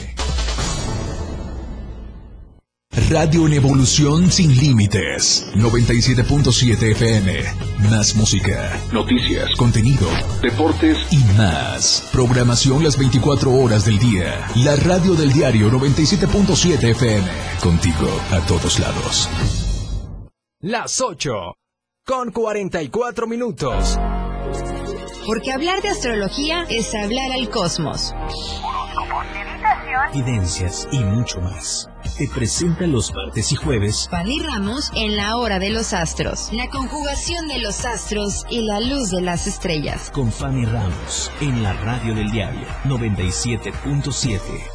Radio en evolución sin límites. 97.7 FM. Más música. Noticias. Contenido. Deportes y más. Programación las 24 horas del día. La radio del diario 97.7 FM. Contigo a todos lados. Las 8. Con 44 minutos. Porque hablar de astrología es hablar al cosmos. Evidencias y mucho más. Te presenta los martes y jueves. Fanny Ramos en la hora de los astros. La conjugación de los astros y la luz de las estrellas. Con Fanny Ramos en la radio del diario 97.7.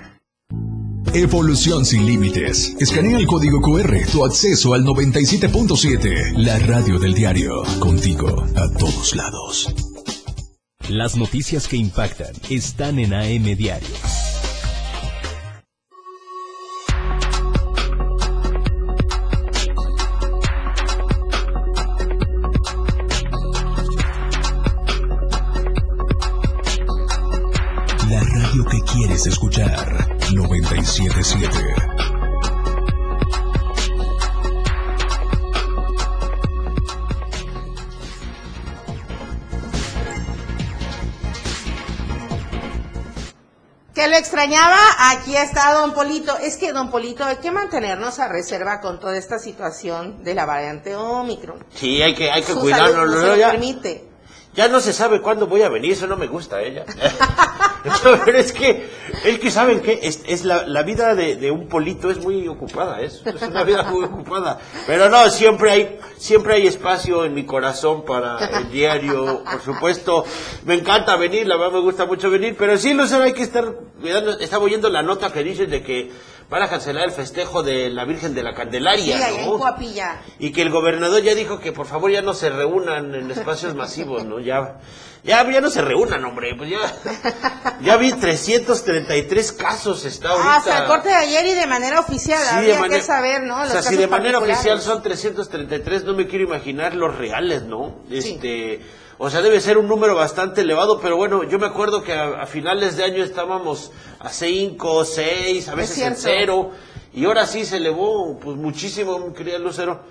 Evolución sin límites. Escanea el código QR, tu acceso al 97.7. La radio del diario. Contigo a todos lados. Las noticias que impactan están en AM Diario. Extrañaba, aquí está Don Polito. Es que, Don Polito, hay que mantenernos a reserva con toda esta situación de la variante Omicron. Sí, hay que, hay que Su cuidarnos. salud no ¿no? ya, permite. ya no se sabe cuándo voy a venir, eso no me gusta ella. Pero es que, es que saben que es, es la, la vida de, de un polito es muy ocupada, es, es una vida muy ocupada. Pero no, siempre hay, siempre hay espacio en mi corazón para el diario, por supuesto. Me encanta venir, la verdad me gusta mucho venir, pero sí, Lucero, hay que estar cuidando. Estaba oyendo la nota que dicen de que van a cancelar el festejo de la Virgen de la Sí, Candelaria, en ¿no? Coapilla. Y que el gobernador ya dijo que por favor ya no se reúnan en espacios masivos, ¿no? Ya, ya, ya no se reúnan, hombre, pues ya, ya vi 333 casos está ahorita. Ah, hasta el corte de ayer y de manera oficial. Sí, habría de manera- que saber, ¿no? o Los sea, si de manera oficial son 333, no me quiero imaginar los reales, ¿no? Este, o sea, debe ser un número bastante elevado, pero bueno, yo me acuerdo que a, a finales de año estábamos a 5, 6, a veces en cero, y ahora sí se elevó pues muchísimo, mi querida Lucero.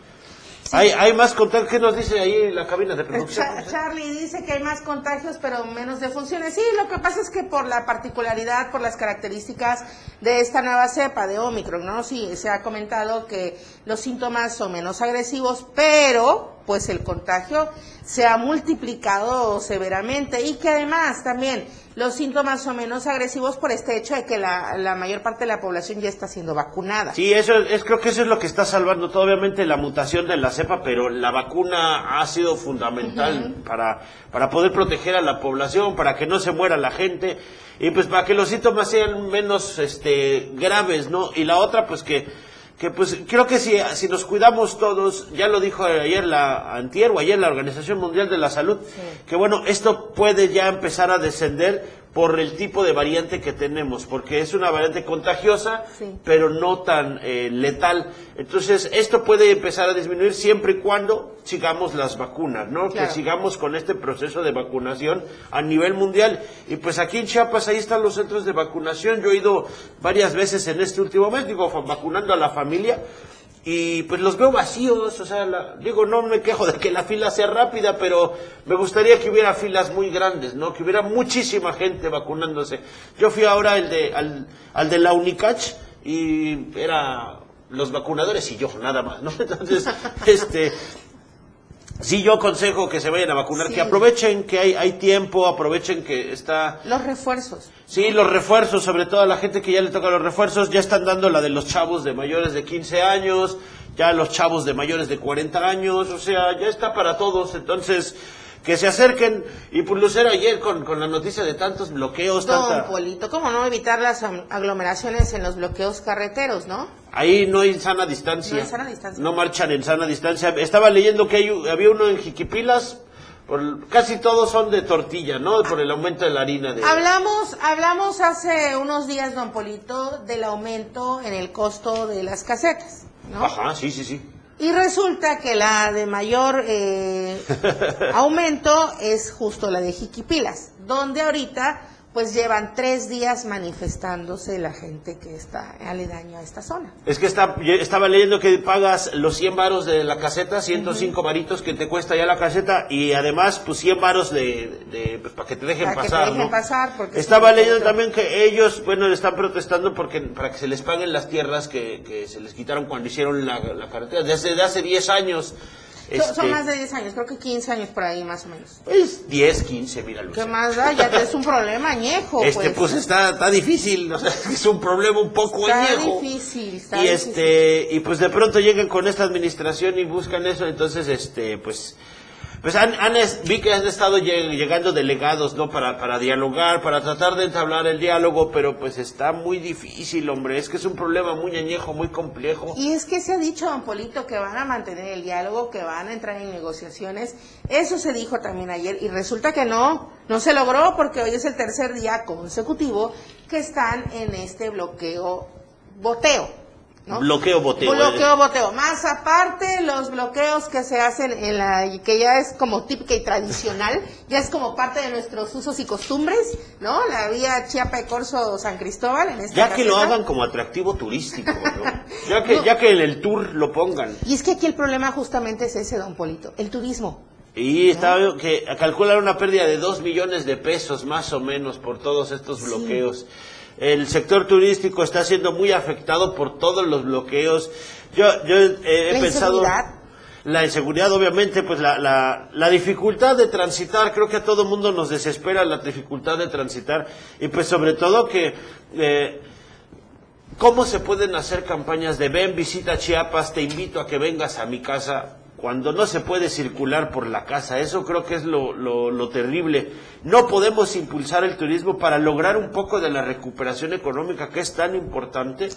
Hay, hay más contar, ¿qué nos dice ahí en la cabina de producción? Cha- Charlie dice que hay más contagios, pero menos defunciones. Sí, lo que pasa es que por la particularidad, por las características de esta nueva cepa de Omicron, ¿no? Sí, se ha comentado que los síntomas son menos agresivos, pero pues el contagio se ha multiplicado severamente y que además también los síntomas son menos agresivos por este hecho de que la, la mayor parte de la población ya está siendo vacunada. Sí, eso es, creo que eso es lo que está salvando todo, obviamente la mutación de la cepa, pero la vacuna ha sido fundamental para, para poder proteger a la población, para que no se muera la gente y pues para que los síntomas sean menos este graves, ¿no? Y la otra pues que que pues creo que si, si nos cuidamos todos, ya lo dijo ayer la antier o ayer la Organización Mundial de la Salud, que bueno, esto puede ya empezar a descender por el tipo de variante que tenemos, porque es una variante contagiosa, pero no tan eh, letal. Entonces, esto puede empezar a disminuir siempre y cuando sigamos las vacunas, ¿no? Claro. Que sigamos con este proceso de vacunación a nivel mundial. Y pues aquí en Chiapas, ahí están los centros de vacunación. Yo he ido varias veces en este último mes, digo, vacunando a la familia. Y pues los veo vacíos, o sea, la- digo, no me quejo de que la fila sea rápida, pero me gustaría que hubiera filas muy grandes, ¿no? Que hubiera muchísima gente vacunándose. Yo fui ahora el de, al, al de la Unicach y era los vacunadores y yo, nada más, ¿no? Entonces, este, sí, yo aconsejo que se vayan a vacunar, Sí. que aprovechen que hay, hay tiempo, aprovechen que está... Los refuerzos. Sí, los refuerzos, sobre todo a la gente que ya le toca los refuerzos, ya están dando la de los chavos de mayores de 15 años, ya los chavos de mayores de 40 años, o sea, ya está para todos, entonces que se acerquen. Y pues Lucero ayer con, con la noticia de tantos bloqueos, Don tanta... Polito, ¿cómo no evitar las aglomeraciones en los bloqueos carreteros, no? Ahí no hay sana distancia. No hay sana distancia. No marchan en sana distancia. Estaba leyendo que hay, había uno en Jiquipilas, por- casi todos son de tortilla, ¿no? Por el aumento de la harina. De... Hablamos, hablamos hace unos días, don Polito, del aumento en el costo de las casetas, ¿no? Ajá, sí, sí, sí. Y resulta que la de mayor eh, aumento es justo la de Jiquipilas, donde ahorita pues llevan tres días manifestándose la gente que está aledaño a esta zona. Es que está, yo estaba leyendo que pagas los 100 varos de la caseta, 105 varitos que te cuesta ya la caseta y además pues 100 varos de, de- pues, para que te dejen Para que pasar, te dejen ¿no? pasar, porque Estaba leyendo otro- también que ellos, bueno, le están protestando porque para que se les paguen las tierras que, que se les quitaron cuando hicieron la, la carretera, desde hace 10 años. Son- Son este, más de 10 años, creo que 15 años por ahí más o menos. Pues 10, 15, mira, Lucía. ¿Qué más da? Ya es un problema añejo. Este, pues, está, está difícil, o sea, es un problema un poco Está añejo. difícil, está y difícil. este y pues de pronto llegan con esta administración y buscan eso entonces este pues pues han, vi que han estado lle- llegando delegados no para para dialogar para tratar de entablar el diálogo pero pues está muy difícil hombre es que es un problema muy añejo muy complejo Y es que se ha dicho, don Polito, que van a mantener el diálogo, que van a entrar en negociaciones. Eso se dijo también ayer y resulta que no, no se logró porque hoy es el tercer día consecutivo que están en este bloqueo, boteo. ¿No? bloqueo boteo Bloqueo, boteo. Más aparte, los bloqueos que se hacen en la, que ya es como típica y tradicional, ya es como parte de nuestros usos y costumbres, ¿no? La vía Chiapa y Corso San Cristóbal, en esta ya que lo hagan como atractivo turístico ¿no? ya que ya que en el tour lo pongan Y es que aquí el problema justamente es ese, don Polito, el turismo. Y estaba que calculan una pérdida de 2 millones de pesos más o menos por todos estos bloqueos. El sector turístico está siendo muy afectado por todos los bloqueos. Yo, yo eh, he La pensado... inseguridad. La inseguridad, obviamente, pues la, la, la dificultad de transitar, creo que a todo mundo nos desespera la dificultad de transitar y pues sobre todo que... eh, ¿Cómo se pueden hacer campañas de ven, visita Chiapas, te invito a que vengas a mi casa? Cuando no se puede circular por la casa, eso creo que es lo, lo, lo terrible. No podemos impulsar el turismo para lograr un poco de la recuperación económica que es tan importante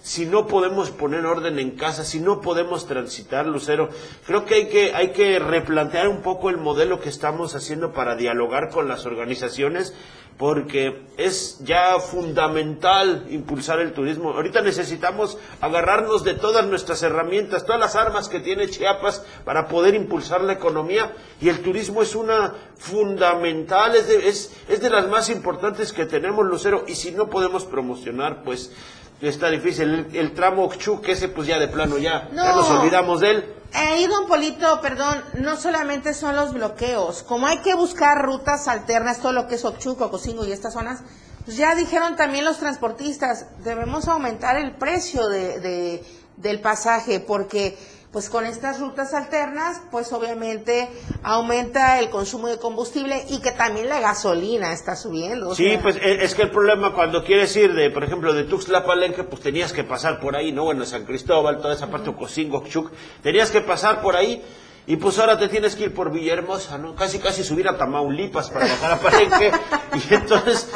si no podemos poner orden en casa, si no podemos transitar, Lucero. Creo que hay que, hay que replantear un poco el modelo que estamos haciendo para dialogar con las organizaciones porque es ya fundamental impulsar el turismo. Ahorita necesitamos agarrarnos de todas nuestras herramientas, todas las armas que tiene Chiapas para poder impulsar la economía y el turismo es una fundamental, es de, es, es de las más importantes que tenemos, Lucero, y si no podemos promocionar, pues está difícil. El, el tramo Ochuc, ese pues ya de plano ya, ya No. nos olvidamos de él. Ahí, don Polito, perdón, no solamente son los bloqueos, como hay que buscar rutas alternas, todo lo que es Ochuco, Cocingo y estas zonas, pues ya dijeron también los transportistas, debemos aumentar el precio de, de- del pasaje, porque pues con estas rutas alternas, pues obviamente aumenta el consumo de combustible y que también la gasolina está subiendo. o Sí, sea, pues e- es que el problema cuando quieres ir de, por ejemplo, de Tuxtla Palenque, pues tenías que pasar por ahí, ¿no? Bueno, San Cristóbal, toda esa parte, Ocosingo, Ochuc, tenías que pasar por ahí y pues ahora te tienes que ir por Villahermosa, ¿no? Casi, casi subir a Tamaulipas para bajar a Palenque y entonces,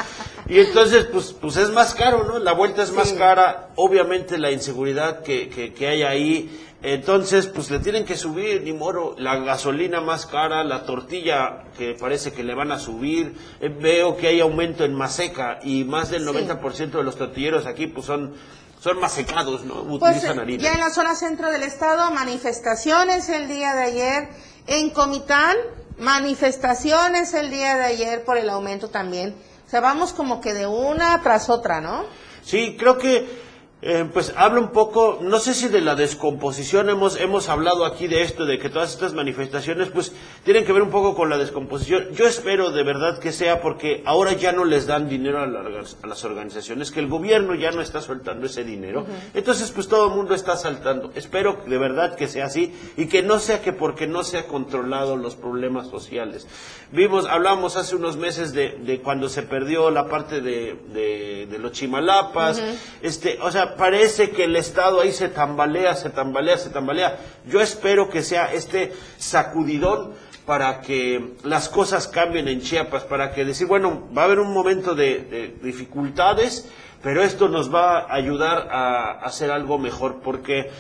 y entonces, pues, pues es más caro, ¿no? La vuelta es más cara, obviamente la inseguridad que, que, que hay ahí, entonces, pues le tienen que subir, ni moro, la gasolina más cara, la tortilla que parece que le van a subir. Eh, veo que hay aumento en maseca y más del Sí. 90% de los tortilleros aquí pues son, son masecados, ¿no? Pues Utilizan eh, harina. ya en la zona centro del estado, manifestaciones el día de ayer. En Comitán, manifestaciones el día de ayer por el aumento también. O sea, vamos como que de una tras otra, ¿no? Sí, creo que eh, pues habla un poco, no sé si de la descomposición, hemos, hemos hablado aquí de esto, de que todas estas manifestaciones pues tienen que ver un poco con la descomposición. Yo espero de verdad que sea porque ahora ya no les dan dinero a, las- a las organizaciones, que el gobierno ya no está soltando ese dinero. Entonces pues todo el mundo está saltando. Espero de verdad que sea así y que no sea que porque no se ha controlado los problemas sociales. Vimos, hablamos hace unos meses de, de cuando se perdió la parte de, de, de los chimalapas, este, o sea, parece que el Estado ahí se tambalea, se tambalea, se tambalea. Yo espero que sea este sacudidón para que las cosas cambien en Chiapas, para que decir, bueno, va a haber un momento de, de dificultades, pero esto nos va a ayudar a, hacer algo mejor, porque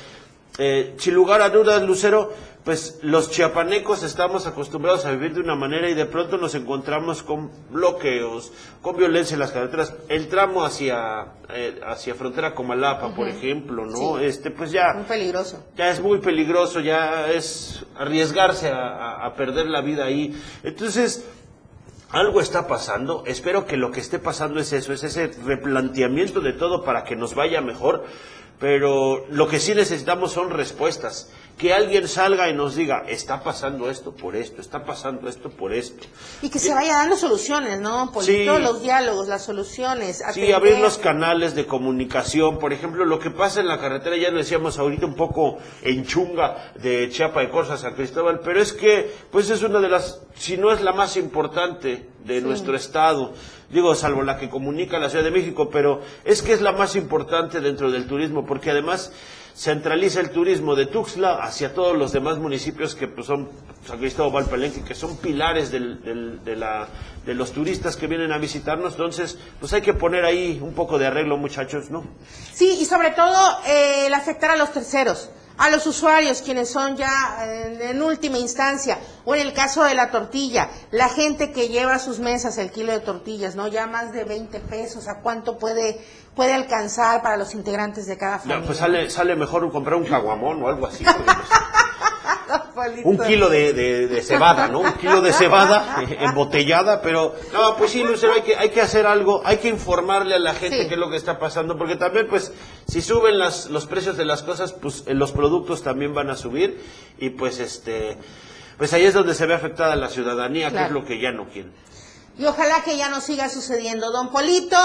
eh, sin lugar a dudas, Lucero, pues los chiapanecos estamos acostumbrados a vivir de una manera y de pronto nos encontramos con bloqueos, con violencia en las carreteras. El tramo hacia, eh, hacia frontera Comalapa, por ejemplo, ¿no? Sí. Este, pues ya Muy peligroso. ya es muy peligroso, ya es arriesgarse a, a- a perder la vida ahí. Entonces, algo está pasando. Espero que lo que esté pasando es eso, es ese replanteamiento de todo para que nos vaya mejor. Pero lo que sí necesitamos son respuestas. Que alguien salga y nos diga, está pasando esto por esto, está pasando esto por esto. Y que se vaya dando soluciones, ¿no? Polito, Sí. los diálogos, las soluciones. Sí, atender. abrir los canales de comunicación. Por ejemplo, lo que pasa en la carretera, ya lo decíamos ahorita un poco en chunga de Chiapa de Corsa a San Cristóbal, pero es que, pues es una de las, si no es la más importante de Sí. nuestro estado. Digo, salvo la que comunica la Ciudad de México, pero es que es la más importante dentro del turismo, porque además centraliza el turismo de Tuxtla hacia todos los demás municipios que pues, son San Cristóbal, Palenque, que son pilares del- de, la, de los turistas que vienen a visitarnos. Entonces, pues hay que poner ahí un poco de arreglo, muchachos, ¿no? Sí, y sobre todo eh, el afectar a los terceros, a los usuarios, quienes son ya eh, en última instancia, o en el caso de la tortilla, la gente que lleva a sus mesas el kilo de tortillas, ¿no? Ya más de 20 pesos, ¿a cuánto puede, puede alcanzar para los integrantes de cada Ya, familia? pues sale, sale mejor comprar un caguamón o algo así. Un kilo de, de- de cebada, ¿no? Un kilo de cebada embotellada, pero no, pues sí, Lucero, hay que, hay que hacer algo, hay que informarle a la gente Sí. qué es lo que está pasando, porque también, pues, si suben las, los precios de las cosas, pues eh, los productos también van a subir y pues este, pues ahí es donde se ve afectada la ciudadanía, que Claro. es lo que ya no quieren. Y ojalá que ya no siga sucediendo. Don Polito,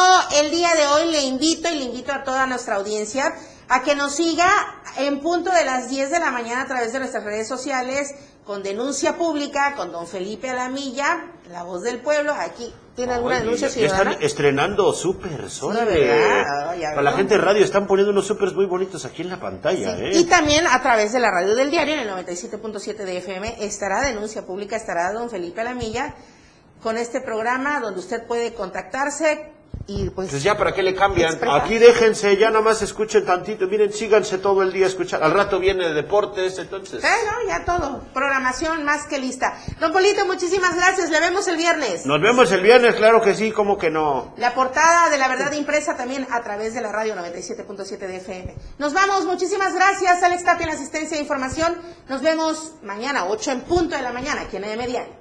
el día de hoy le invito y le invito a toda nuestra audiencia a que nos siga en punto de las 10 de la mañana a través de nuestras redes sociales con denuncia pública, con don Felipe Alamilla, la voz del pueblo. Aquí tiene alguna Oye, denuncia ciudadana. están estrenando supers, Sí, Para la gente de radio están poniendo unos supers muy bonitos aquí en la pantalla, ¿eh? Y también a través de la radio del diario, en el 97.7 de FM, estará denuncia pública, estará don Felipe Alamilla con este programa donde usted puede contactarse y pues... Pues ya, ¿para qué le cambian? expresar. Aquí déjense, ya nada más escuchen tantito. Miren, síganse todo el día a escuchar. Al rato viene deportes, entonces. Eh, no, ya todo. Programación más que lista. Don Polito, muchísimas gracias. Le vemos el viernes. Nos vemos el viernes, claro que sí, como que no. La portada de la verdad impresa también a través de la radio 97.7 de FM. Nos vamos, muchísimas gracias. Alex Tapia en la asistencia de información. Nos vemos mañana, 8 en punto de la mañana, aquí en EM Diario.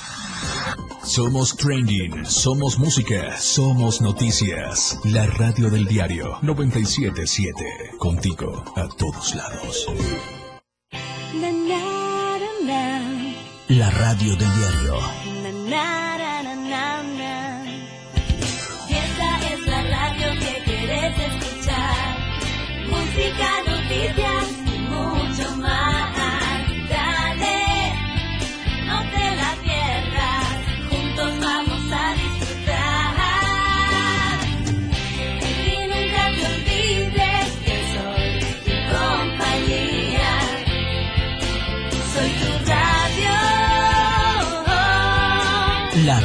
Somos trending, somos música, somos noticias. La radio del diario 977. Contigo a todos lados. La radio del diario.